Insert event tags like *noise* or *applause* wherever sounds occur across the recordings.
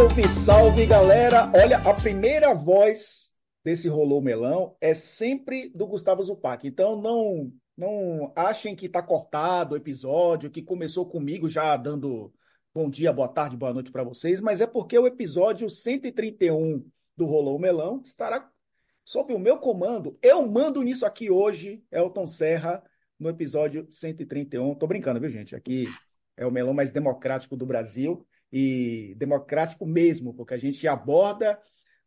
Salve, salve, galera! Olha, a primeira voz desse Rolou Melão é sempre do Gustavo Zupac. Então não não achem que está cortado o episódio, que começou comigo já dando bom dia, boa tarde, boa noite para vocês, mas é porque o episódio 131 do Rolou Melão estará sob o meu comando. Eu mando nisso aqui hoje, Elton Serra, no episódio 131. Tô brincando, viu, gente? Aqui é o melão mais democrático do Brasil e democrático mesmo, porque a gente aborda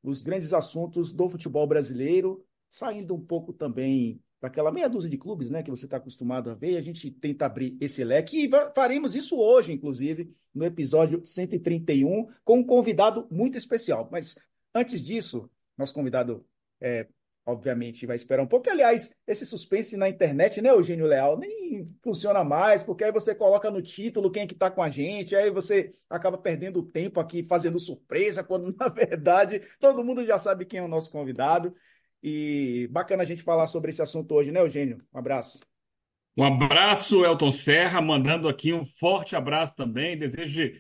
os grandes assuntos do futebol brasileiro, saindo um pouco também daquela meia dúzia de clubes né, que você está acostumado a ver, a gente tenta abrir esse leque e faremos isso hoje, inclusive, no episódio 131, com um convidado muito especial. Mas antes disso, nosso convidado é, obviamente vai esperar um pouco. Aliás, esse suspense na internet, né, Eugênio Leal, nem funciona mais, porque aí você coloca no título quem é que está com a gente, aí você acaba perdendo tempo aqui fazendo surpresa, *laughs* quando na verdade todo mundo já sabe quem é o nosso convidado. E bacana a gente falar sobre esse assunto hoje, né, Eugênio? Um abraço. Um abraço, Elton Serra, mandando aqui um forte abraço também. Desejo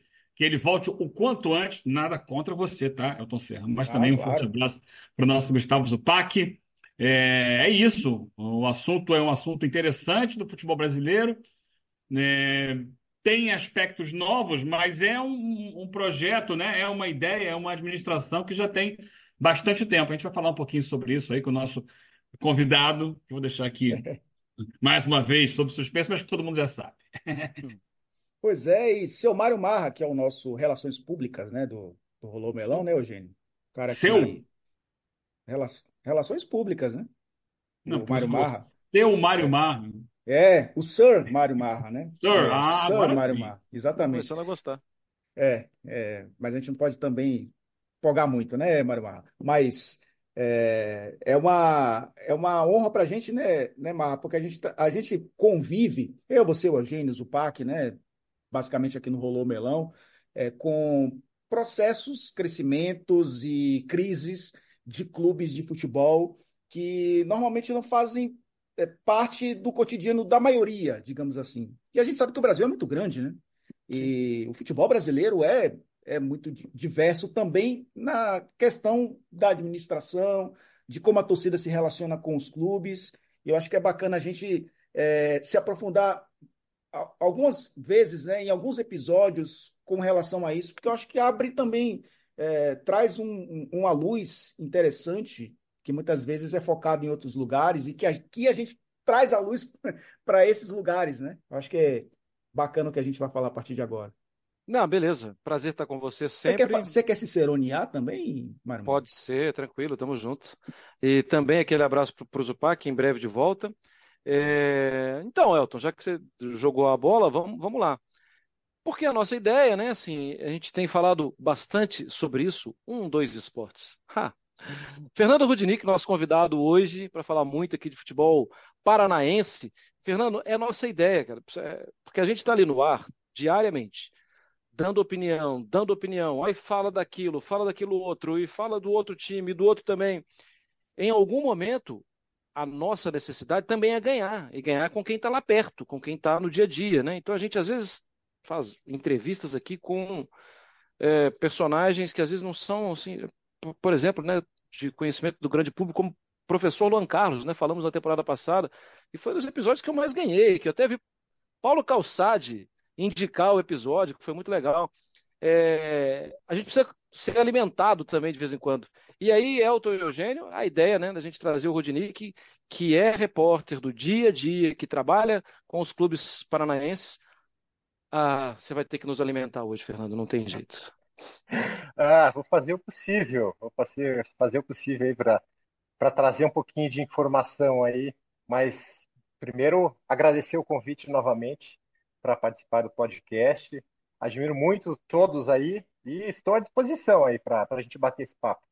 que ele volte o quanto antes. Nada contra você, tá, Elton Serra? Mas ah, também um claro. forte abraço para o nosso Gustavo Zupac. É, é, isso. O assunto é um assunto interessante do futebol brasileiro. É, tem aspectos novos, mas é um, um, projeto, né? é uma ideia, é uma administração que já tem bastante tempo. A gente vai falar um pouquinho sobre isso aí com o nosso convidado, que vou deixar aqui *laughs* mais uma vez sobre suspense, mas que todo mundo já sabe. *laughs* Pois é, e seu Mário Marra, que é o nosso Relações Públicas, né, do, do Rolô Melão, né, Eugênio? cara seu? Que... Relações Públicas, né? Não, o Mário Marra. Seu Mário é. Marra. É, o Sir Mário Marra, né? Sir, é, ah, Sir Mário Marra, exatamente. Começando a gostar. É, é, mas a gente não pode também empolgar muito, né, Mário Marra? Mas é, é uma, é uma honra para a gente, né, né, Marra? Porque a gente, tá, a gente convive, eu, você, o Eugênio, o Zupac, né, basicamente aqui no Rolô Melão, é, com processos, crescimentos e crises de clubes de futebol que normalmente não fazem é, parte do cotidiano da maioria, digamos assim. E a gente sabe que o Brasil é muito grande, né? E Sim. o futebol brasileiro é, é muito diverso também na questão da administração, de como a torcida se relaciona com os clubes. E eu acho que é bacana a gente é, se aprofundar algumas vezes, né, em alguns episódios com relação a isso, porque eu acho que abre também, é, traz um, um, uma luz interessante, que muitas vezes é focado em outros lugares, e que aqui a gente traz a luz *laughs* para esses lugares, né? Eu acho que é bacana o que a gente vai falar a partir de agora. Não, beleza. Prazer estar com você sempre. Você quer, você quer se seronear também, Mário? Pode ser, tranquilo, tamo junto. E também aquele abraço para o Zupac, em breve de volta. É... Então, Elton, já que você jogou a bola, vamos, vamos lá. Porque a nossa ideia, né, assim, a gente tem falado bastante sobre isso, um, dois esportes. Ha. Fernando Rudinick, nosso convidado hoje, para falar muito aqui de futebol paranaense. Fernando, é nossa ideia, cara, é, porque a gente está ali no ar diariamente, dando opinião, dando opinião, aí fala daquilo, fala daquilo outro, e fala do outro time, do outro também. Em algum momento, a nossa necessidade também é ganhar, e ganhar com quem está lá perto, com quem está no dia a dia, né? Então a gente às vezes faz entrevistas aqui com é, personagens que às vezes não são assim, por exemplo, né, de conhecimento do grande público, como professor Luan Carlos, né? Falamos na temporada passada, e foi um dos episódios que eu mais ganhei, que eu até vi Paulo Calçade indicar o episódio, que foi muito legal. É, a gente precisa ser alimentado também de vez em quando. E aí, Elton e Eugênio, a ideia né, da gente trazer o Rodinick, que, é repórter do dia a dia, que trabalha com os clubes paranaenses. Ah, você vai ter que nos alimentar hoje, Fernando, não tem jeito. Ah, vou fazer o possível, vou fazer, fazer o possível aí para trazer um pouquinho de informação aí, mas primeiro agradecer o convite novamente para participar do podcast. Admiro muito todos aí e estou à disposição aí para a gente bater esse papo.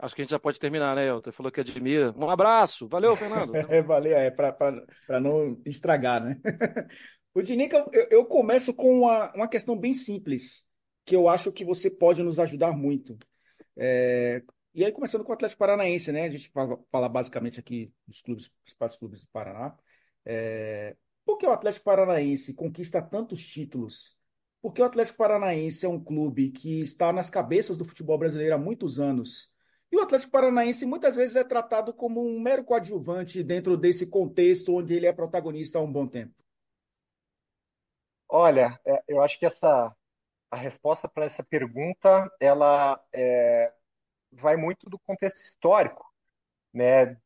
Acho que a gente já pode terminar, né, Elton? Falou que admira. Um abraço. Valeu, Fernando. *laughs* é, valeu, é para não estragar, né? *laughs* o Dinica, eu, eu, começo com uma, uma questão bem simples, que eu acho que você pode nos ajudar muito. É, e aí, começando com o Atlético Paranaense, né? A gente fala, fala basicamente aqui dos clubes, principais clubes do Paraná. É, por que o Atlético Paranaense conquista tantos títulos porque o Atlético Paranaense é um clube que está nas cabeças do futebol brasileiro há muitos anos. E o Atlético Paranaense muitas vezes é tratado como um mero coadjuvante dentro desse contexto onde ele é protagonista há um bom tempo. Olha, é, eu acho que essa a resposta para essa pergunta ela é, vai muito do contexto histórico, né?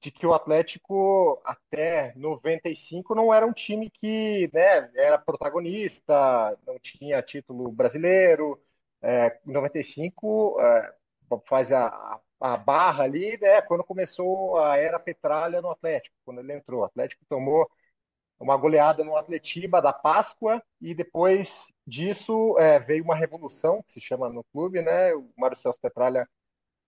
De que o Atlético até 95 não era um time que, né, era protagonista, não tinha título brasileiro. É, em 95 é, faz a, a barra ali, né? Quando começou a era Petralha no Atlético, quando ele entrou, o Atlético tomou uma goleada no Atletiba da Páscoa e depois disso é, veio uma revolução que se chama no clube, né? O Mário Celso Petralha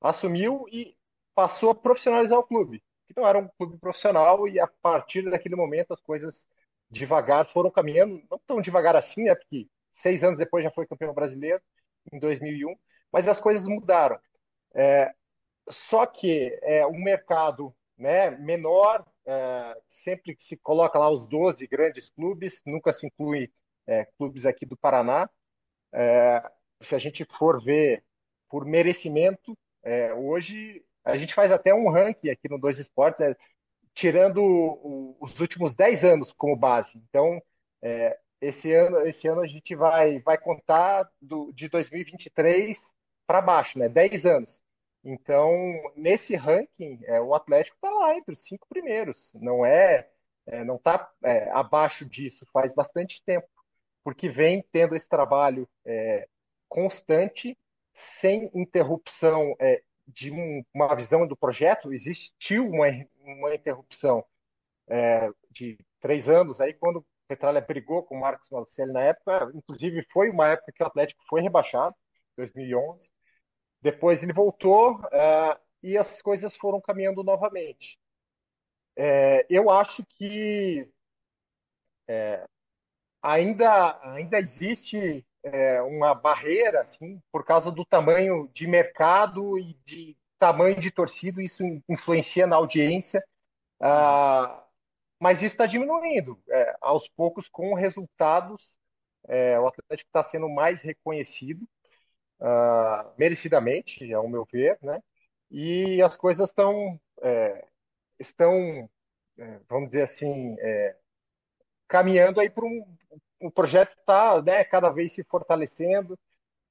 assumiu e passou a profissionalizar o clube. Então era um clube profissional e a partir daquele momento as coisas devagar foram caminhando, não tão devagar assim, né? Porque seis anos depois já foi campeão brasileiro em 2001, mas as coisas mudaram. É, só que é um mercado né, menor, é, sempre que se coloca lá os 12 grandes clubes, nunca se inclui é, clubes aqui do Paraná. É, se a gente for ver por merecimento, é, hoje a gente faz até um ranking aqui no Dois Esportes, é, tirando o, os últimos 10 anos como base. Então, é, esse ano, esse ano a gente vai, vai contar do, de 2023 para baixo, né? 10 anos. Então, nesse ranking, é, o Atlético está lá entre os cinco primeiros. Não é, é não está é, abaixo disso faz bastante tempo, porque vem tendo esse trabalho é, constante, sem interrupção é, de um, uma visão do projeto. Existiu uma, uma interrupção é, de três anos aí quando Petralha brigou com o Marcos Marcelli na época. Inclusive, foi uma época que o Atlético foi rebaixado, 2011 depois ele voltou uh, e as coisas foram caminhando novamente. É, eu acho que é, ainda, ainda existe é, uma barreira, assim, por causa do tamanho de mercado e de tamanho de torcida, isso influencia na audiência, uh, mas isso está diminuindo. É, aos poucos, com resultados, é, o Atlético está sendo mais reconhecido uh, merecidamente, ao meu ver, né? E as coisas estão, é, estão, é, vamos dizer assim, é, caminhando aí para um, o projeto está, né, cada vez se fortalecendo.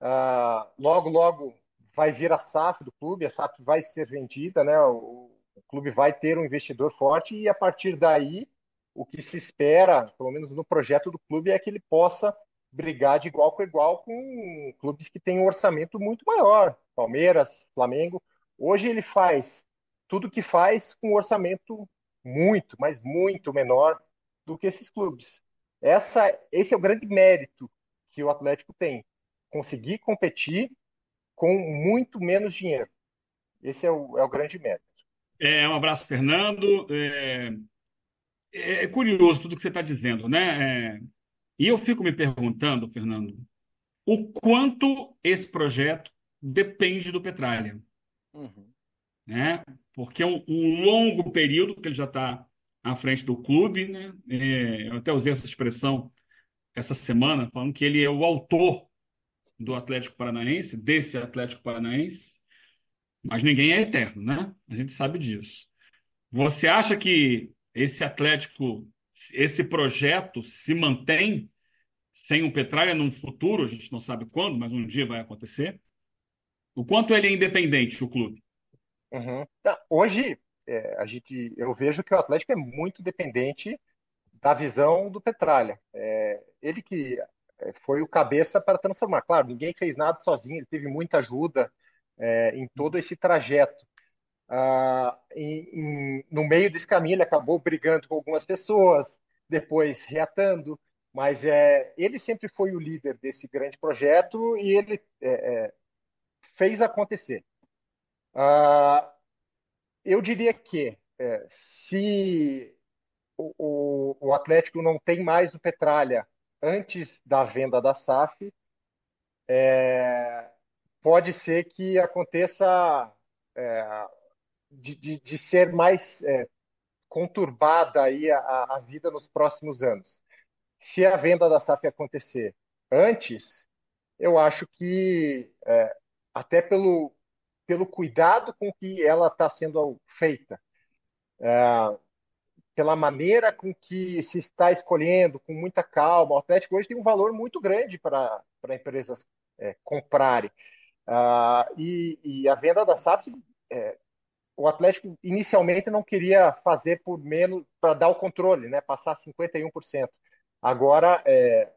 Uh, logo, logo vai vir a SAF do clube, a SAF vai ser vendida, né? O, o clube vai ter um investidor forte e a partir daí o que se espera, pelo menos no projeto do clube, é que ele possa brigar de igual com igual com clubes que têm um orçamento muito maior, Palmeiras, Flamengo. Hoje ele faz tudo que faz com um orçamento muito, mas muito menor do que esses clubes. Essa, esse é o grande mérito que o Atlético tem, conseguir competir com muito menos dinheiro. Esse é o, é o grande mérito. É, um abraço, Fernando. É, é curioso tudo que você está dizendo, né? É, e eu fico me perguntando, Fernando, o quanto esse projeto depende do Petralha. Uhum. Né? Porque é um, um, longo período que ele já está à frente do clube. Né? É, eu até usei essa expressão essa semana, falando que ele é o autor do Atlético Paranaense, desse Atlético Paranaense, mas ninguém é eterno, né? A gente sabe disso. Você acha que esse Atlético esse projeto se mantém sem o Petralha num futuro, a gente não sabe quando, mas um dia vai acontecer? O quanto ele é independente, o clube? Uhum. Hoje, é, a gente, eu vejo que o Atlético é muito dependente da visão do Petralha. É, ele que é, foi o cabeça para transformar. Claro, ninguém fez nada sozinho, ele teve muita ajuda é, em todo esse trajeto. Ah, em, em, no meio desse caminho, ele acabou brigando com algumas pessoas, depois reatando, mas é, ele sempre foi o líder desse grande projeto e ele é, é, fez acontecer. Ah, eu diria que é, se o, o, o, Atlético não tem mais o Petralha antes da venda da SAF, é, pode ser que aconteça é, de, de, de ser mais é, conturbada aí a, a vida nos próximos anos. Se a venda da SAF acontecer antes, eu acho que é, até pelo, pelo cuidado com que ela está sendo feita, é, pela maneira com que se está escolhendo, com muita calma. O Atlético hoje tem um valor muito grande para empresas é, comprarem. Ah, e, e, a venda da SAF, é, o Atlético inicialmente não queria fazer por menos, para dar o controle, né, passar 51%. Agora, é,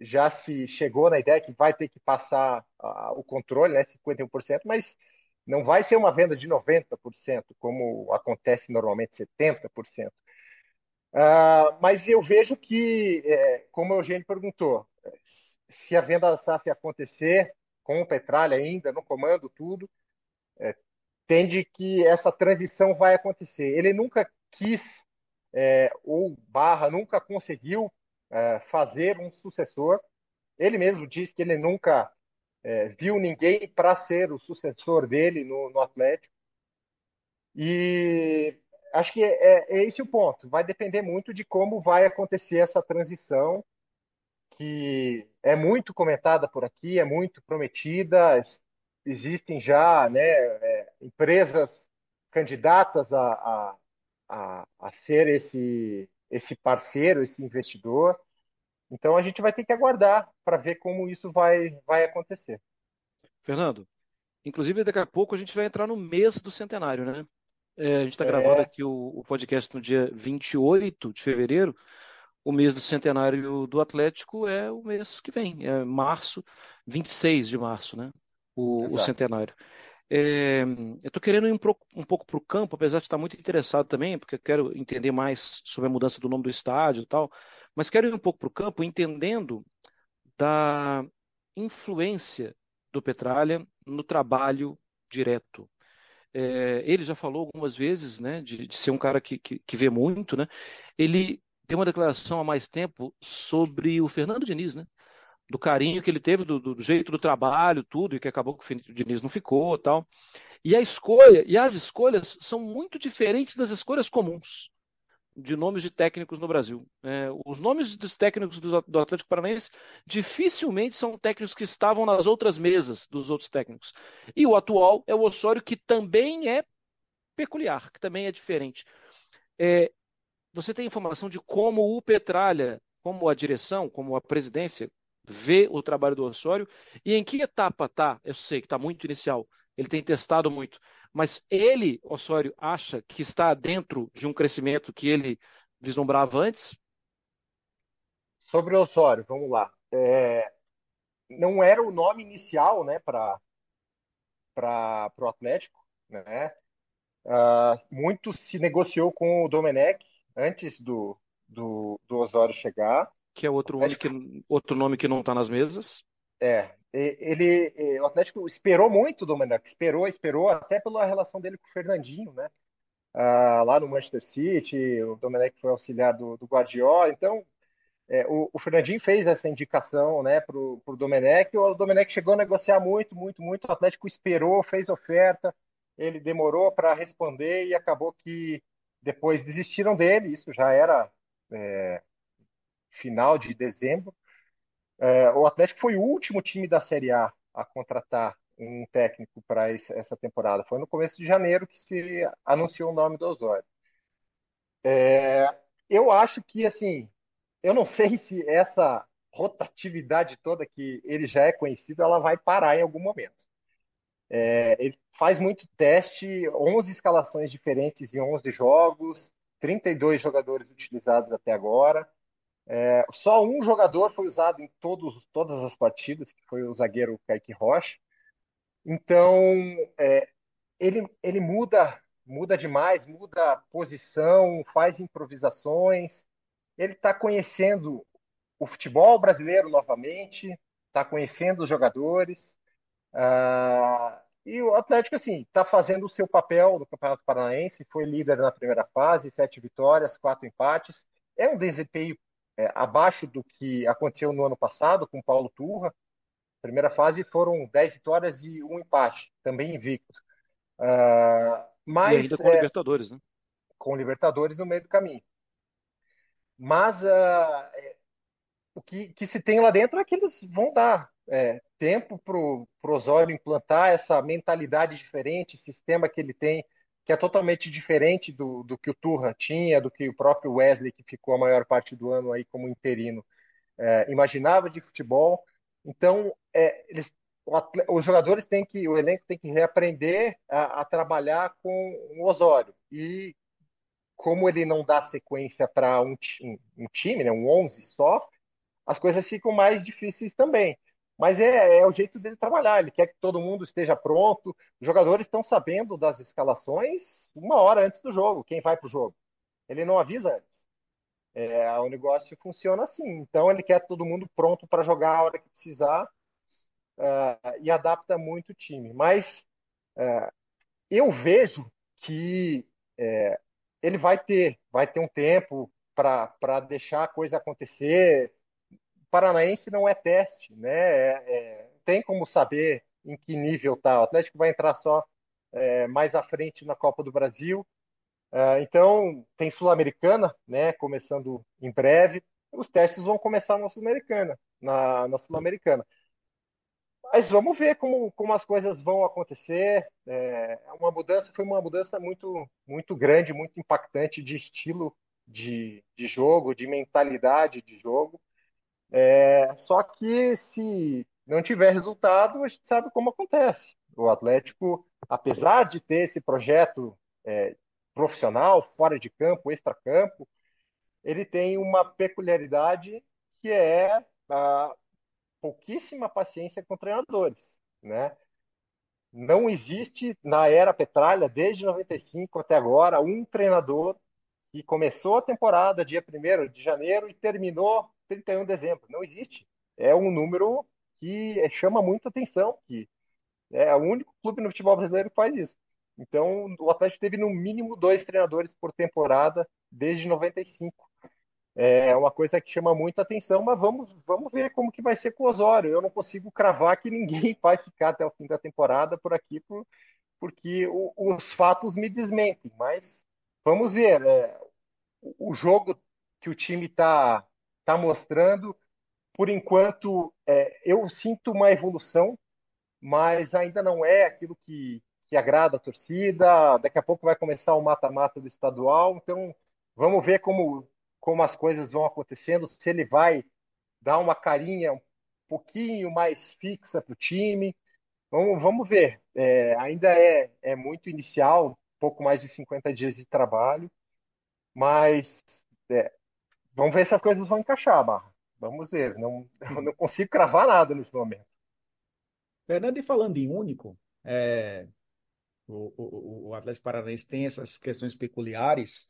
já se chegou na ideia que vai ter que passar uh, o controle, né, 51%, mas não vai ser uma venda de 90%, como acontece normalmente 70%. Uh, ah, mas eu vejo que, é, como o Eugênio perguntou, se a venda da SAF acontecer, com o Petralha ainda no comando, tudo, é, tende que essa transição vai acontecer. Ele nunca quis, é, ou barra, nunca conseguiu é, fazer um sucessor. Ele mesmo disse que ele nunca é, viu ninguém para ser o sucessor dele no, no Atlético. E acho que é, é, esse o ponto. Vai depender muito de como vai acontecer essa transição, que é muito comentada por aqui, é muito prometida. Existem já né, é, empresas candidatas a, a, a, a ser esse, esse parceiro, esse investidor. Então a gente vai ter que aguardar para ver como isso vai, vai acontecer. Fernando, inclusive daqui a pouco a gente vai entrar no mês do centenário, né? É, a gente está é... gravando aqui o, o, podcast no dia 28 de fevereiro. O mês do centenário do Atlético é o mês que vem, é março, 26 de março, né? O, o centenário. É, eu estou querendo ir um, um pouco para o campo, apesar de estar muito interessado também, porque eu quero entender mais sobre a mudança do nome do estádio e tal, mas quero ir um pouco para o campo entendendo da influência do Petralha no trabalho direto. É, ele já falou algumas vezes né, de, de ser um cara que, que, que, vê muito. Né? Ele deu uma declaração há mais tempo sobre o Fernando Diniz, né? do carinho que ele teve, do, do, jeito do trabalho, tudo, e que acabou que o Diniz não ficou tal. E a escolha, e as escolhas são muito diferentes das escolhas comuns de nomes de técnicos no Brasil. É, os nomes dos técnicos do, do Atlético Paranaense dificilmente são técnicos que estavam nas outras mesas dos outros técnicos. E o atual é o Osório, que também é peculiar, que também é diferente. É, você tem informação de como o Petralha, como a direção, como a presidência, vê o trabalho do Osório e em que etapa está? Eu sei que está muito inicial, ele tem testado muito, mas ele, Osório, acha que está dentro de um crescimento que ele vislumbrava antes? Sobre o Osório, vamos lá. É, não era o nome inicial né, para o Atlético. Né? Uh, muito se negociou com o Domenech antes do, do, do Osório chegar que é outro nome que, outro nome que não está nas mesas. É, ele, o Atlético esperou muito do Domenech, esperou, esperou até pela relação dele com o Fernandinho, né? Ah, lá no Manchester City, o Domenech foi auxiliar do, do Guardiola, então é, o, o, Fernandinho fez essa indicação, né, para o Domenech, o Domenech chegou a negociar muito, muito, muito, o Atlético esperou, fez oferta, ele demorou para responder e acabou que depois desistiram dele, isso já era é, final de dezembro. É, o Atlético foi o último time da Série A a contratar um técnico para essa temporada. Foi no começo de janeiro que se anunciou o nome do Osório. É, eu acho que, assim, eu não *laughs* sei se essa rotatividade toda que ele já é conhecido, ela vai parar em algum momento. É, ele faz muito teste, 11 escalações diferentes em 11 jogos, 32 jogadores utilizados até agora. É, só um jogador foi usado em todos, todas as partidas, que foi o zagueiro Kaique Rocha. Então, é, ele, ele muda, muda demais, muda posição, faz improvisações. Ele está conhecendo o futebol brasileiro novamente, está conhecendo os jogadores. Ah, e o Atlético, assim, está fazendo o seu papel no Campeonato Paranaense, foi líder na primeira fase, sete vitórias, quatro empates. É um desempenho é, abaixo do que aconteceu no ano passado com Paulo Turra. Primeira fase foram 10 vitórias e um empate, também invicto. Uh, mas, e ainda com é, Libertadores, né? Com Libertadores no meio do caminho. Mas uh, o que, que se tem lá dentro é que eles vão dar é, tempo para o Osório implantar essa mentalidade diferente, sistema que ele tem, que é totalmente diferente do, do que o Turra tinha, do que o próprio Wesley, que ficou a maior parte do ano aí como interino, é, imaginava de futebol. Então, é, eles, os jogadores têm que, o elenco tem que reaprender a, a trabalhar com o Osório. E como ele não dá sequência para um, um, time, né, um 11 só, as coisas ficam mais difíceis também. Mas é, é, o jeito dele trabalhar. Ele quer que todo mundo esteja pronto. Os jogadores estão sabendo das escalações uma hora antes do jogo, quem vai para o jogo. Ele não avisa antes. É, o negócio funciona assim. Então ele quer todo mundo pronto para jogar a hora que precisar uh, e adapta muito o time. Mas uh, eu vejo que uh, ele vai ter, vai ter um tempo para deixar a coisa acontecer. Paranaense não é teste, né? É, é, tem como saber em que nível tá. O Atlético vai entrar só é, mais à frente na Copa do Brasil. É, então, tem Sul-Americana, né? Começando em breve. Os testes vão começar na Sul-Americana. Na, na Sul-Americana. Mas vamos ver como, como as coisas vão acontecer. É, uma mudança foi uma mudança muito muito grande, muito impactante de estilo de, de jogo, de mentalidade de jogo. É, só que se não tiver resultado, a gente sabe como acontece. O Atlético, apesar de ter esse projeto é, profissional, fora de campo, extra-campo, ele tem uma peculiaridade que é a pouquíssima paciência com treinadores, né? Não existe na era Petralha, desde 95 até agora, um treinador que começou a temporada dia 1 de janeiro e terminou 31 de dezembro. Não existe. É um número que chama muita atenção, que é o único clube no futebol brasileiro que faz isso. Então, o Atlético teve no mínimo dois treinadores por temporada desde 95. É uma coisa que chama muita atenção, mas vamos, vamos ver como que vai ser com o Osório. Eu não consigo cravar que ninguém *laughs* vai ficar até o fim da temporada por aqui, por, porque o, os fatos me desmentem. Mas vamos ver. É, o jogo que o time está tá mostrando, por enquanto, é, eu sinto uma evolução, mas ainda não é aquilo que, que agrada a torcida. Daqui a pouco vai começar o mata-mata do estadual, então vamos ver como, como as coisas vão acontecendo, se ele vai dar uma carinha um pouquinho mais fixa para o time. Vamos, vamos ver. É, ainda é, é muito inicial, pouco mais de 50 dias de trabalho, mas é, vamos ver se as coisas vão encaixar, Barra. Vamos ver. Não, *laughs* não consigo cravar nada nesse momento. Fernando, e falando em único, é, o, o, o Atlético Paranaense tem essas questões peculiares.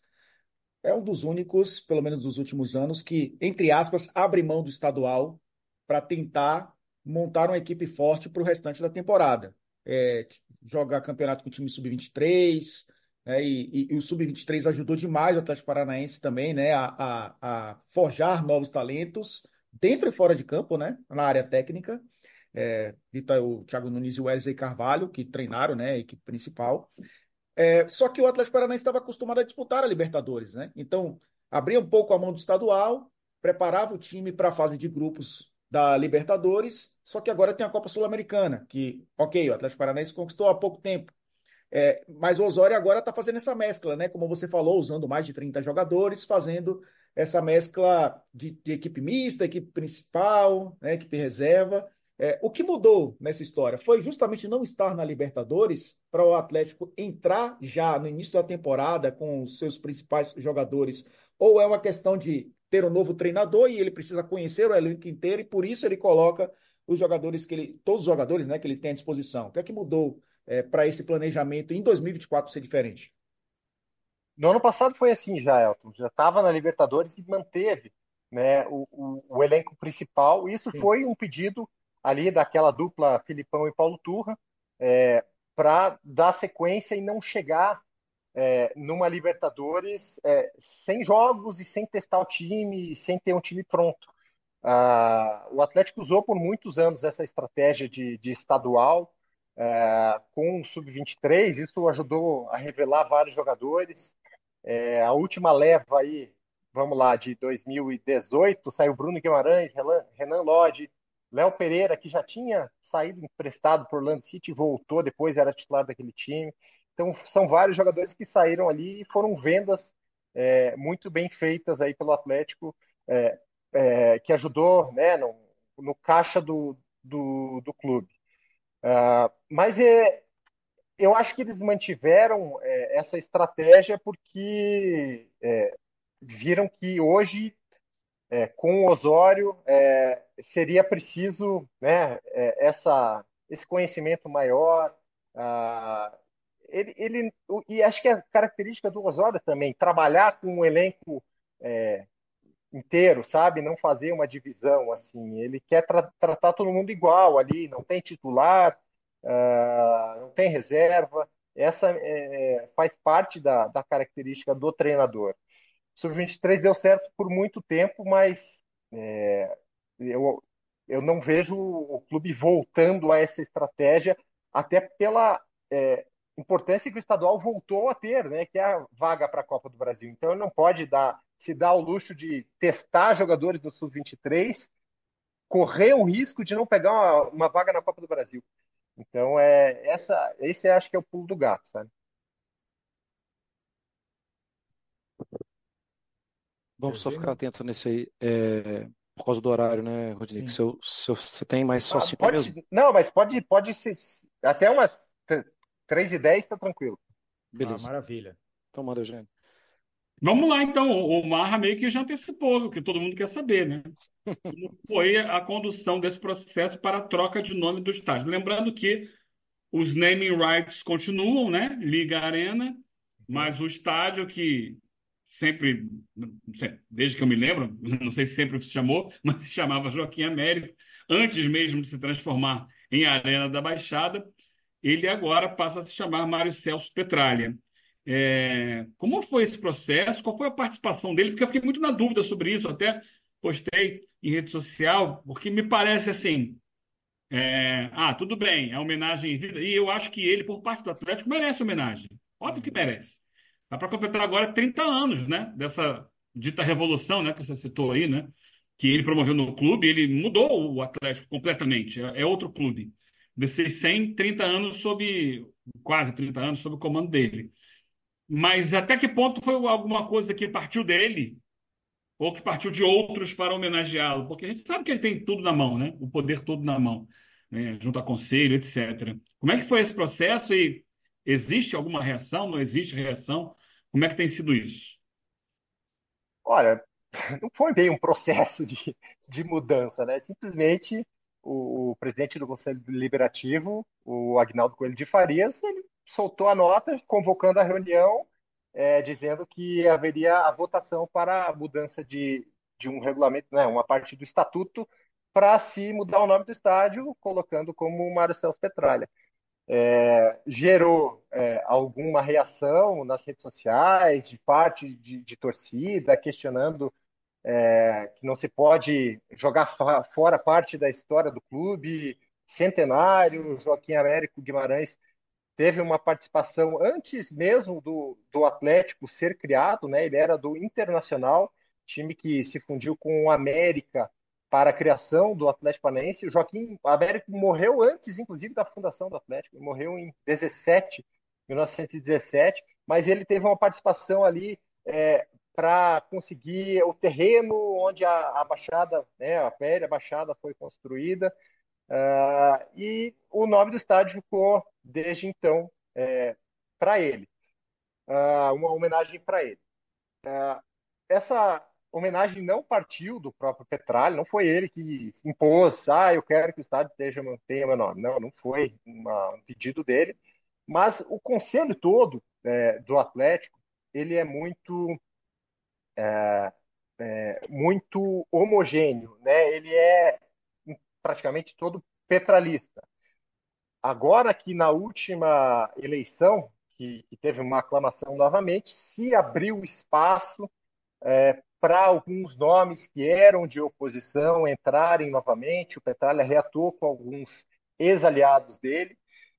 É um dos únicos, pelo menos dos últimos anos, que, entre aspas, abre mão do estadual para tentar montar uma equipe forte para o restante da temporada. É, jogar campeonato com o time sub-23, né? E, e, e, o Sub-23 ajudou demais o Atlético Paranaense também, né? A, a, a, forjar novos talentos dentro e fora de campo, né? Na área técnica. É, o Thiago Nunes e o Wesley Carvalho, que treinaram, né? A equipe principal. É, só que o Atlético Paranaense estava acostumado a disputar a Libertadores, né? Então, abria um pouco a mão do estadual, preparava o time para a fase de grupos da Libertadores, só que agora tem a Copa Sul-Americana, que, ok, o Atlético Paranaense conquistou há pouco tempo, é, mas o Osório agora está fazendo essa mescla, né? Como você falou, usando mais de 30 jogadores, fazendo essa mescla de, de equipe mista, equipe principal, né? equipe reserva. É, o que mudou nessa história foi justamente não estar na Libertadores para o Atlético entrar já no início da temporada com os seus principais jogadores, ou é uma questão de ter um novo treinador e ele precisa conhecer o elenco inteiro e por isso ele coloca os jogadores que ele, todos os jogadores, né, que ele tem à disposição. O que é que mudou é, para esse planejamento em 2024 ser diferente? No ano passado foi assim já, Elton. Já estava na Libertadores e manteve né, o, o, o elenco principal. Isso Sim. foi um pedido ali daquela dupla Filipão e Paulo Turra é, para dar sequência e não chegar é, numa Libertadores é, sem jogos e sem testar o time, sem ter um time pronto. Ah, o Atlético usou por muitos anos essa estratégia de, de estadual, é, com o Sub-23, isso ajudou a revelar vários jogadores. É, a última leva aí vamos lá, de 2018, saiu Bruno Guimarães, Renan Lodge, Léo Pereira, que já tinha saído emprestado por Orlando City, voltou, depois era titular daquele time. Então, são vários jogadores que saíram ali e foram vendas é, muito bem feitas aí pelo Atlético, é, é, que ajudou né, no, no caixa do, do, do clube. Uh, mas é, eu acho que eles mantiveram é, essa estratégia porque é, viram que hoje, é, com o Osório, é, seria preciso né, é, essa, esse conhecimento maior. Uh, ele, ele, e acho que a característica do Osório também, trabalhar com um elenco inteiro, sabe? Não fazer uma divisão assim. Ele quer tra tratar todo mundo igual ali, não tem titular, uh, não tem reserva. Essa é, faz parte da, da característica do treinador. Sub-23 deu certo por muito tempo, mas é, eu, eu não vejo o clube voltando a essa estratégia, até pela é, importância que o estadual voltou a ter, né, que é a vaga para a Copa do Brasil. Então ele não pode dar, se dar o luxo de testar jogadores do Sub-23, correr o risco de não pegar uma, uma, vaga na Copa do Brasil. Então é essa, esse acho que é o pulo do gato, sabe? Vamos só ficar atento nesse aí, é, por causa do horário, né, Rodrigo? Se, se você tem mais só ah, cinco pode, mesmo? Não, mas pode, pode ser até umas 3 e 10 tá tranquilo. Beleza. Ah, maravilha. Então manda, Eugênio. Vamos lá, então. O Marra meio que já antecipou o que todo mundo quer saber, né? Como foi a condução desse processo para a troca de nome do estádio? Lembrando que os naming rights continuam, né? Liga Arena, mas o estádio que sempre, desde que eu me lembro, *laughs* não sei se sempre se chamou, *laughs* mas se chamava Joaquim Américo, antes mesmo de se transformar em Arena da Baixada, ele agora passa a se chamar Mário Celso Petralha. É, como foi esse processo? Qual foi a participação dele? Porque eu fiquei muito na dúvida sobre isso, até postei em rede social, porque me parece assim. É, ah, tudo bem, é homenagem em vida, e eu acho que ele, por parte do Atlético, merece homenagem. Óbvio que merece. Dá para completar agora 30 anos, né? Dessa dita revolução, né? Que você citou aí, né? Que ele promoveu no clube, ele mudou o Atlético completamente. É, é outro clube desses 100, 30 anos sob, quase 30 anos sob o comando dele. Mas até que ponto foi alguma coisa que partiu dele ou que partiu de outros para homenageá-lo? Porque a gente sabe que ele tem tudo na mão, né? O poder todo na mão, né? junto a conselho, etc. Como é que foi esse processo e existe alguma reação? Não existe reação? Como é que tem sido isso? Olha, *laughs* não foi bem um processo de, de mudança, né? Simplesmente o, o, presidente do Conselho Deliberativo, o Agnaldo Coelho de Farias, ele soltou a nota convocando a reunião, é, dizendo que haveria a votação para a mudança de, de um regulamento, né, uma parte do estatuto, para se mudar o nome do estádio, colocando como Mário Celso Petralha. É, gerou é, alguma reação nas redes sociais, de parte de, de torcida, questionando é, que não se pode jogar fora parte da história do clube, centenário, Joaquim Américo Guimarães teve uma participação antes mesmo do, do Atlético ser criado, né? Ele era do Internacional, time que se fundiu com o América para a criação do Atlético Paranaense. O Joaquim Américo morreu antes, inclusive, da fundação do Atlético. Ele morreu em 17, 1917, mas ele teve uma participação ali é, para conseguir o terreno onde a, a Baixada, né, a velha Baixada foi construída, uh, e o nome do estádio ficou, desde então, é, para ele, uh, uma homenagem para ele. Uh, essa homenagem não partiu do próprio Petralha, não foi ele que impôs, ah, eu quero que o estádio tenha, tenha meu nome. Não, não foi uma, um pedido dele, mas o conselho todo é, do Atlético, ele é muito é, é, muito homogêneo, né? Ele é praticamente todo petralista. Agora que na última eleição, que, que teve uma aclamação novamente, se abriu espaço é, para alguns nomes que eram de oposição entrarem novamente. O Petralha reatou com alguns ex-aliados dele.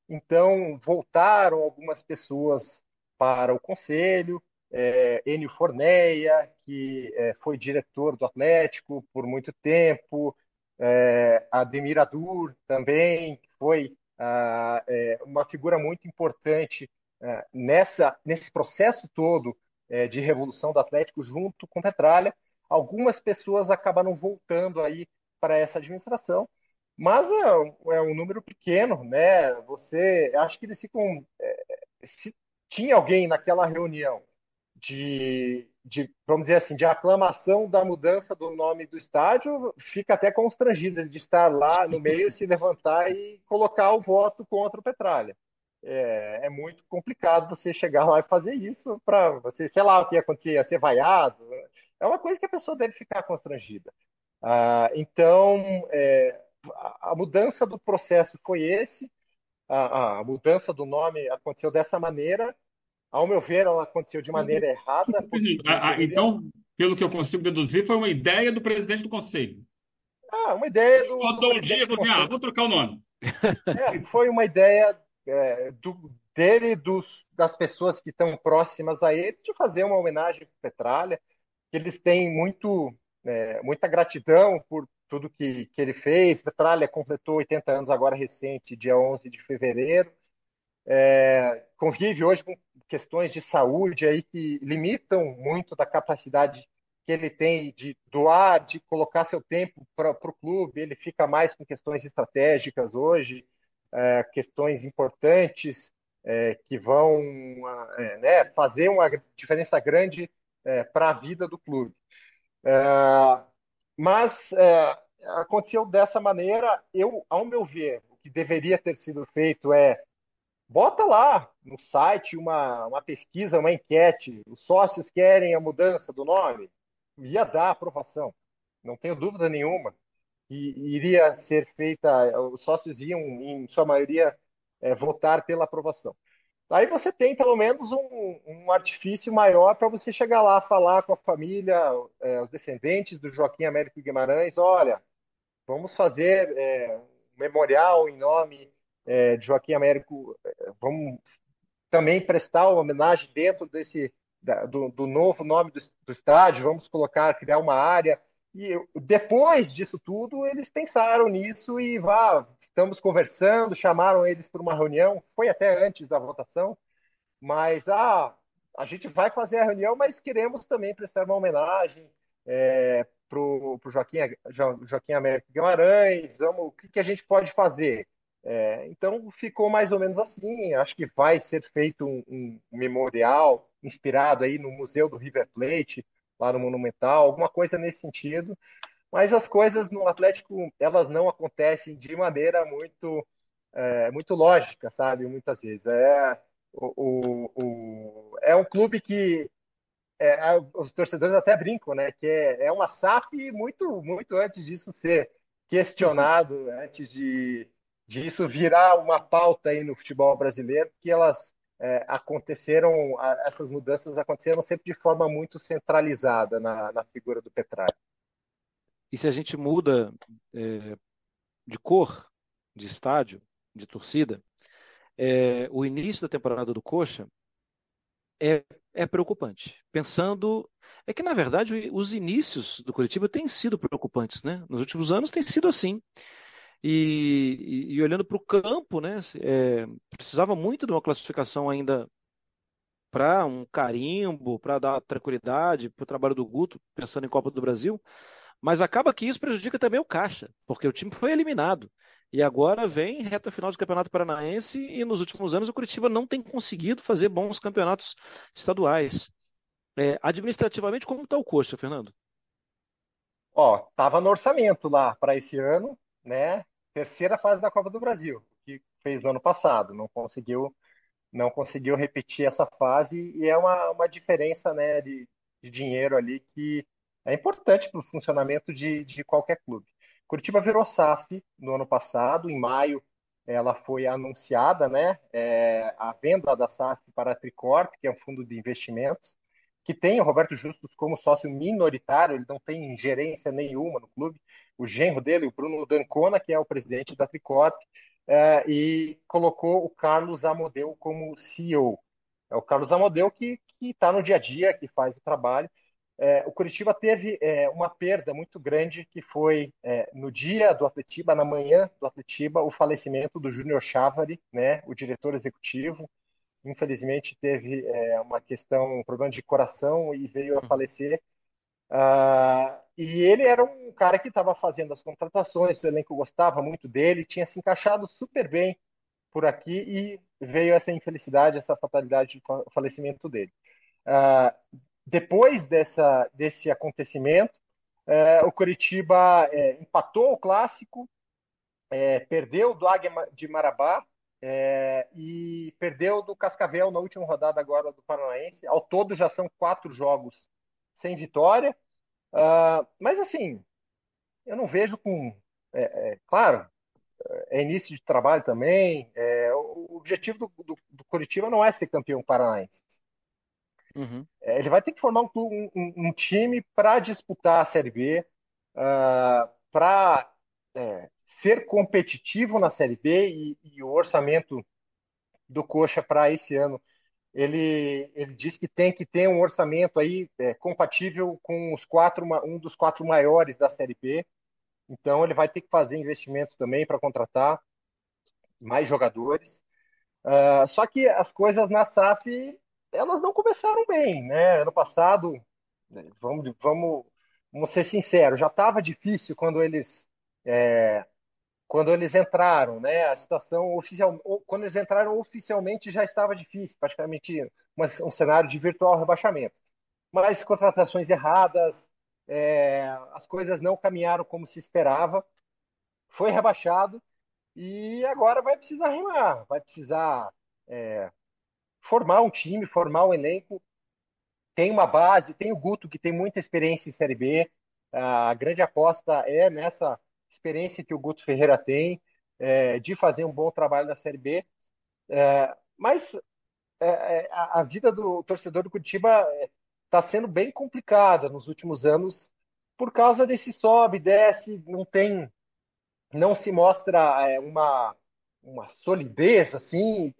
Então, voltaram algumas pessoas para o conselho, é, Enio Forneia, que é, foi diretor do Atlético por muito tempo, é, Ademir Adur também, foi ah, é, uma figura muito importante é, nessa, nesse processo todo é, de revolução do Atlético junto com Petralha. Algumas pessoas acabaram voltando aí para essa administração, mas é, é, um número pequeno, né? Você, acho que eles ficam, é, se tinha alguém naquela reunião de, de, vamos dizer assim, de aclamação da mudança do nome do estádio, fica até constrangido de estar lá no meio, se levantar e colocar o voto contra o Petralha. É, é muito complicado você chegar lá e fazer isso para você, sei lá o que ia acontecer, ia ser vaiado. É uma coisa que a pessoa deve ficar constrangida. Ah, então, é, a, mudança do processo foi esse, a, a mudança do nome aconteceu dessa maneira, ao meu ver, ela aconteceu de maneira errada. Ah, ah, então, pelo que eu consigo deduzir, foi uma ideia do presidente do conselho. Ah, uma ideia do. Rodou um dia e falou assim: ah, vou trocar o nome. É, foi uma ideia é, do, dele, dos, das pessoas que estão próximas a ele, de fazer uma homenagem para Petralha, que eles têm muito, é, muita gratidão por tudo que, que ele fez. Petralha completou 80 anos agora recente, dia 11 de fevereiro. É, convive hoje com questões de saúde aí que limitam muito da capacidade que ele tem de doar, de colocar seu tempo para o clube. Ele fica mais com questões estratégicas hoje, é, questões importantes é, que vão é, né, fazer uma diferença grande é, para a vida do clube. É, mas aconteceu dessa maneira. Eu, ao meu ver, o que deveria ter sido feito é Bota lá no site uma, uma pesquisa, uma enquete. Os sócios querem a mudança do nome? Ia dar aprovação, não tenho dúvida nenhuma que iria ser feita, os sócios iam, em sua maioria, é, votar pela aprovação. Aí você tem pelo menos um, um artifício maior para você chegar lá, falar com a família, é, os descendentes do Joaquim Américo Guimarães: olha, vamos fazer é, um memorial em nome é, de Joaquim Américo, é, vamos também prestar uma homenagem dentro desse da, do, do, novo nome do, do, estádio, vamos colocar, criar uma área. E depois disso tudo, eles pensaram nisso e vá, estamos conversando, chamaram eles para uma reunião, foi até antes da votação, mas ah, a gente vai fazer a reunião, mas queremos também prestar uma homenagem é, para o Joaquim, Joaquim Américo Guimarães, vamos, o que, que a gente pode fazer? É, então ficou mais ou menos assim. Acho que vai ser feito um, um, memorial inspirado aí no Museu do River Plate, lá no Monumental, alguma coisa nesse sentido. Mas as coisas no Atlético elas não acontecem de maneira muito é, muito lógica, sabe? Muitas vezes é o, o, o é um clube que é, os torcedores até brincam, né? Que é, é uma SAF muito muito antes disso ser questionado, antes de disso virar uma pauta aí no futebol brasileiro, que elas é, aconteceram, essas mudanças aconteceram sempre de forma muito centralizada na, na figura do Petralha. E se a gente muda é, de cor, de estádio, de torcida, é, o início da temporada do Coxa é, é preocupante. Pensando é que, na verdade, os inícios do Curitiba têm sido preocupantes, né? Nos últimos anos tem sido assim. E, e, e olhando para o campo, né, é, precisava muito de uma classificação ainda para um carimbo, para dar tranquilidade para o trabalho do Guto, pensando em Copa do Brasil. Mas acaba que isso prejudica também o Caixa, porque o time foi eliminado. E agora vem reta final do Campeonato Paranaense e nos últimos anos o Curitiba não tem conseguido fazer bons campeonatos estaduais. É, administrativamente, como está o Coxa, Fernando? Ó, tava no orçamento lá para esse ano, né? Terceira fase da Copa do Brasil, que fez no ano passado, não conseguiu não conseguiu repetir essa fase e é uma, uma diferença né, de, de dinheiro ali que é importante para o funcionamento de, de qualquer clube. Curitiba virou SAF no ano passado, em maio ela foi anunciada, né, é, a venda da SAF para a Tricorp, que é um fundo de investimentos, que tem o Roberto Justus como sócio minoritário, ele não tem gerência nenhuma no clube. O genro dele, o Bruno Dancona, que é o presidente da Tricorp, é, e colocou o Carlos Amodeu como CEO. É o Carlos Amodeu que, está no dia a dia, que faz o trabalho. É, o Curitiba teve é, uma perda muito grande, que foi no dia do Atletiba, na manhã do Atletiba, o falecimento do Júnior Chávari, né, o diretor executivo. Infelizmente teve é, uma questão, um problema de coração e veio a uhum. falecer. Uh, e ele era um cara que estava fazendo as contratações, o elenco gostava muito dele, tinha se encaixado super bem por aqui e veio essa infelicidade, essa fatalidade de falecimento dele. Uh, depois dessa, desse acontecimento, uh, o Curitiba é, empatou o clássico, é, perdeu do Águia de Marabá é, e perdeu do Cascavel na última rodada agora do Paranaense. Ao todo já são quatro jogos sem vitória. Uh, mas assim, eu não vejo com. É, é, claro, é início de trabalho também. É, o objetivo do, do, do, Curitiba não é ser campeão paranaense. Uhum. É, ele vai ter que formar um, um, um time para disputar a Série B, uh, ah, para é, ser competitivo na Série B e, e o orçamento do Coxa para esse ano ele, ele diz que tem que ter um orçamento aí é, compatível com os quatro, um dos quatro maiores da Série B. Então ele vai ter que fazer investimento também para contratar mais jogadores. Uh, só que as coisas na SAF elas não começaram bem, né? Ano passado, vamos, vamos, vamos ser sinceros, já estava difícil quando eles é, quando eles entraram, né? A situação oficial, quando eles entraram oficialmente já estava difícil, praticamente um cenário de virtual rebaixamento. Mas contratações erradas, é, as coisas não caminharam como se esperava, foi rebaixado e agora vai precisar remar, vai precisar é, formar um time, formar um elenco. Tem uma base, tem o Guto que tem muita experiência em Série B. A grande aposta é nessa experiência que o Guto Ferreira tem é, de fazer um bom trabalho na Série B. É, mas é, é a, vida do torcedor do Curitiba está é, sendo bem complicada nos últimos anos por causa desse sobe, desce, não tem, não se mostra é, uma, uma solidez assim.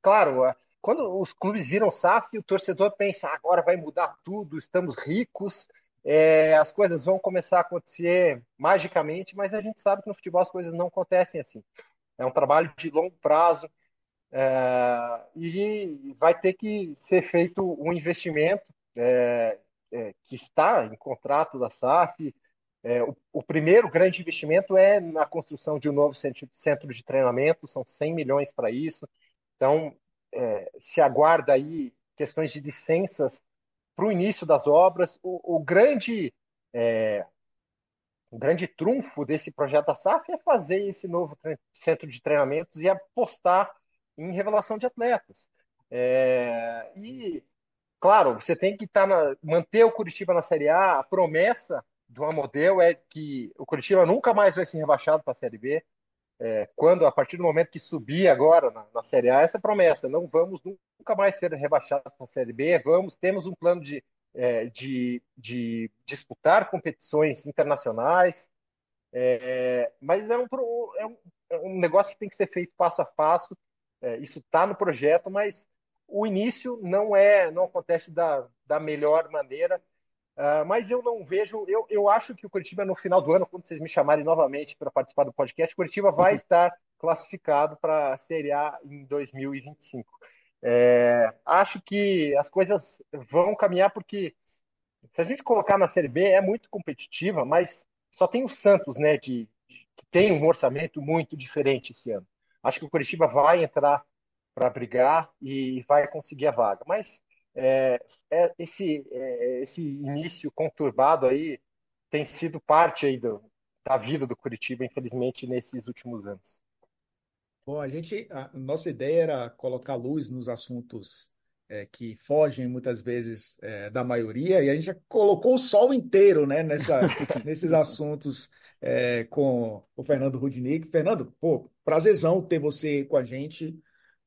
claro, quando os clubes viram SAF, o torcedor pensa agora vai mudar tudo, estamos ricos, é, as coisas vão começar a acontecer magicamente, mas a gente sabe que no futebol as coisas não acontecem assim. É um trabalho de longo prazo é, e vai ter que ser feito um investimento é, é que está em contrato da SAF. É, o, o, primeiro grande investimento é na construção de um novo centro, de treinamento, são 100 milhões para isso. Então, é, se aguarda aí questões de licenças para o início das obras. O, o grande é, o grande trunfo desse projeto da SAF é fazer esse novo centro de treinamentos e apostar em revelação de atletas. É, e, claro, você tem que tá na, manter o Curitiba na Série A. A promessa do Amodeu é que o Curitiba nunca mais vai ser rebaixado para a Série B é, quando, a partir do momento que subir agora na, na, Série A, essa promessa, não vamos nunca mais ser rebaixados para a Série B, vamos, temos um plano de, é, de, de, disputar competições internacionais, é, mas é um, é, um, é um, negócio que tem que ser feito passo a passo, é, isso está no projeto, mas o início não é, não acontece da, da melhor maneira, Uh, mas eu não vejo, eu, eu acho que o Curitiba no final do ano, quando vocês me chamarem novamente para participar do podcast, o Curitiba vai *laughs* estar classificado para a Série A em 2025. É, acho que as coisas vão caminhar porque se a gente colocar na Série B é muito competitiva, mas só tem o Santos, né, de, de que tem um orçamento muito diferente esse ano. Acho que o Curitiba vai entrar para brigar e vai conseguir a vaga, mas é, é, esse, é, esse início conturbado aí tem sido parte aí do, da vida do Curitiba, infelizmente, nesses últimos anos. Bom, a gente, a nossa ideia era colocar luz nos assuntos é, que fogem muitas vezes é, da maioria, e a gente já colocou o sol inteiro né, nessa, *laughs* nesses assuntos é, com o Fernando Rudnick. Fernando, pô, prazerzão ter você com a gente.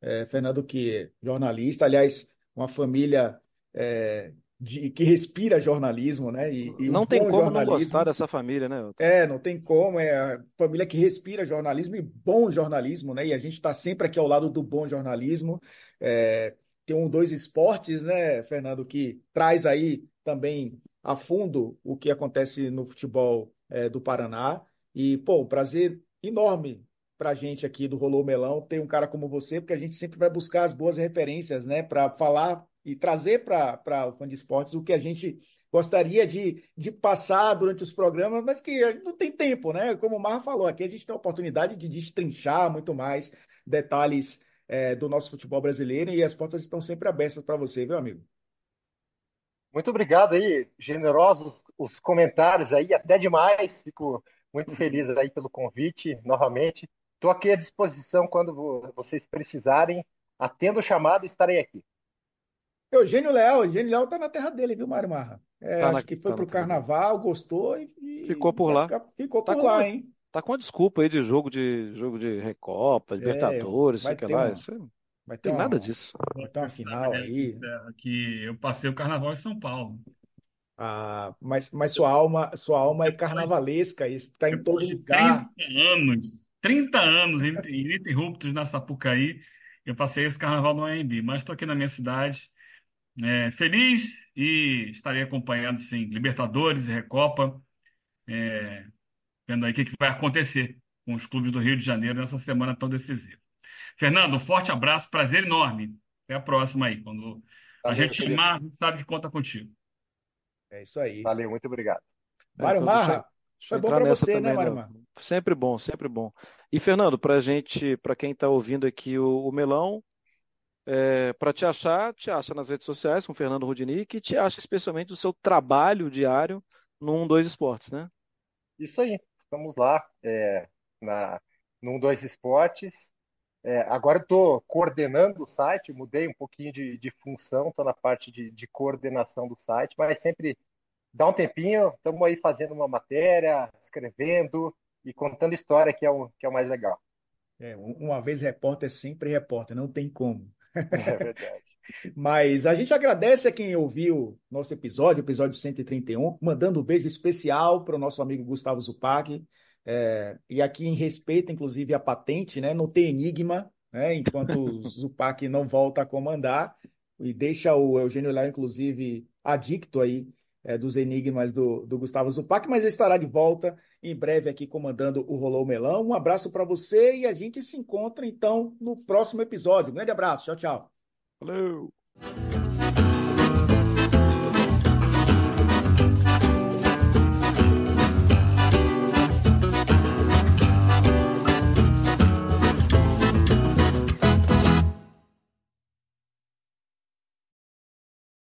É, Fernando, que é jornalista, aliás, uma família é, de, que respira jornalismo, né? E, e não um tem como não gostar dessa família, né? É, não tem como. É a família que respira jornalismo e bom jornalismo, né? E a gente está sempre aqui ao lado do bom jornalismo. É, tem um dois esportes, né, Fernando, que traz aí também a fundo o que acontece no futebol é, do Paraná. E, pô, um prazer enorme para a gente aqui do Rolou Melão ter um cara como você, porque a gente sempre vai buscar as boas referências, né, para falar e trazer para o fã de esportes o que a gente gostaria de, de passar durante os programas, mas que não tem tempo, né? Como o Marra falou, aqui a gente tem a oportunidade de destrinchar muito mais detalhes é, do nosso futebol brasileiro e as portas estão sempre abertas para você, viu, amigo? Muito obrigado aí, generosos os comentários aí, até demais. Fico muito feliz aí pelo convite novamente. Estou aqui à disposição quando vocês precisarem. Atendo o chamado e estarei aqui. Eugênio Leal, Eugênio Leal está na terra dele, viu, Mário Marra? É, tá acho na, que foi tá pro carnaval, gostou e, ficou por lá. Ficar, ficou tá por lá, hein? Tá com uma desculpa aí de jogo de jogo de Recopa, é, Libertadores, sei que lá. Uma, isso, vai tem uma, nada disso. Vai ter uma final aí. Que eu passei o carnaval em São Paulo. Ah, mas, mas sua alma, sua alma é carnavalesca, está em todo lugar. 30 anos, 30 anos ininterruptos na Sapucaí, eu passei esse carnaval no AMB, mas estou aqui na minha cidade, é, feliz e estarei acompanhando, sim, Libertadores e Recopa, é, vendo aí o que, que vai acontecer com os clubes do Rio de Janeiro nessa semana tão decisiva. Fernando, um forte abraço, prazer enorme. Até a próxima aí. Quando a gente a gente sabe que conta contigo. É isso aí. Valeu, muito obrigado. Mário então, Marra, foi bom para você, né, né, Marra? Sempre bom, sempre bom. E, Fernando, para gente, para quem está ouvindo aqui o, o Melão, é, para te achar, te acha nas redes sociais com o Fernando Rudinick e te acha especialmente o seu trabalho diário no 12 Esportes, né? Isso aí, estamos lá é, na, no 12 Esportes. É, agora estou coordenando o site, mudei um pouquinho de, de função, estou na parte de, de, coordenação do site, mas sempre dá um tempinho, estamos aí fazendo uma matéria, escrevendo e contando história, que é o, que é o mais legal. É, uma vez repórter, sempre repórter, não tem como. É verdade. *laughs* Mas a gente agradece a quem ouviu nosso episódio, episódio 131, mandando um beijo especial para o nosso amigo Gustavo Zupac. É, e aqui em respeito, inclusive, a patente, né? Não tem enigma, né? Enquanto o *laughs* Zupac não volta a comandar e deixa o Eugênio Léo, inclusive, adicto aí é, dos enigmas do, do Gustavo Zupac, mas ele estará de volta em breve aqui comandando o Rolou Melão. Um abraço para você e a gente se encontra então no próximo episódio. Um grande abraço, tchau, tchau. Valeu!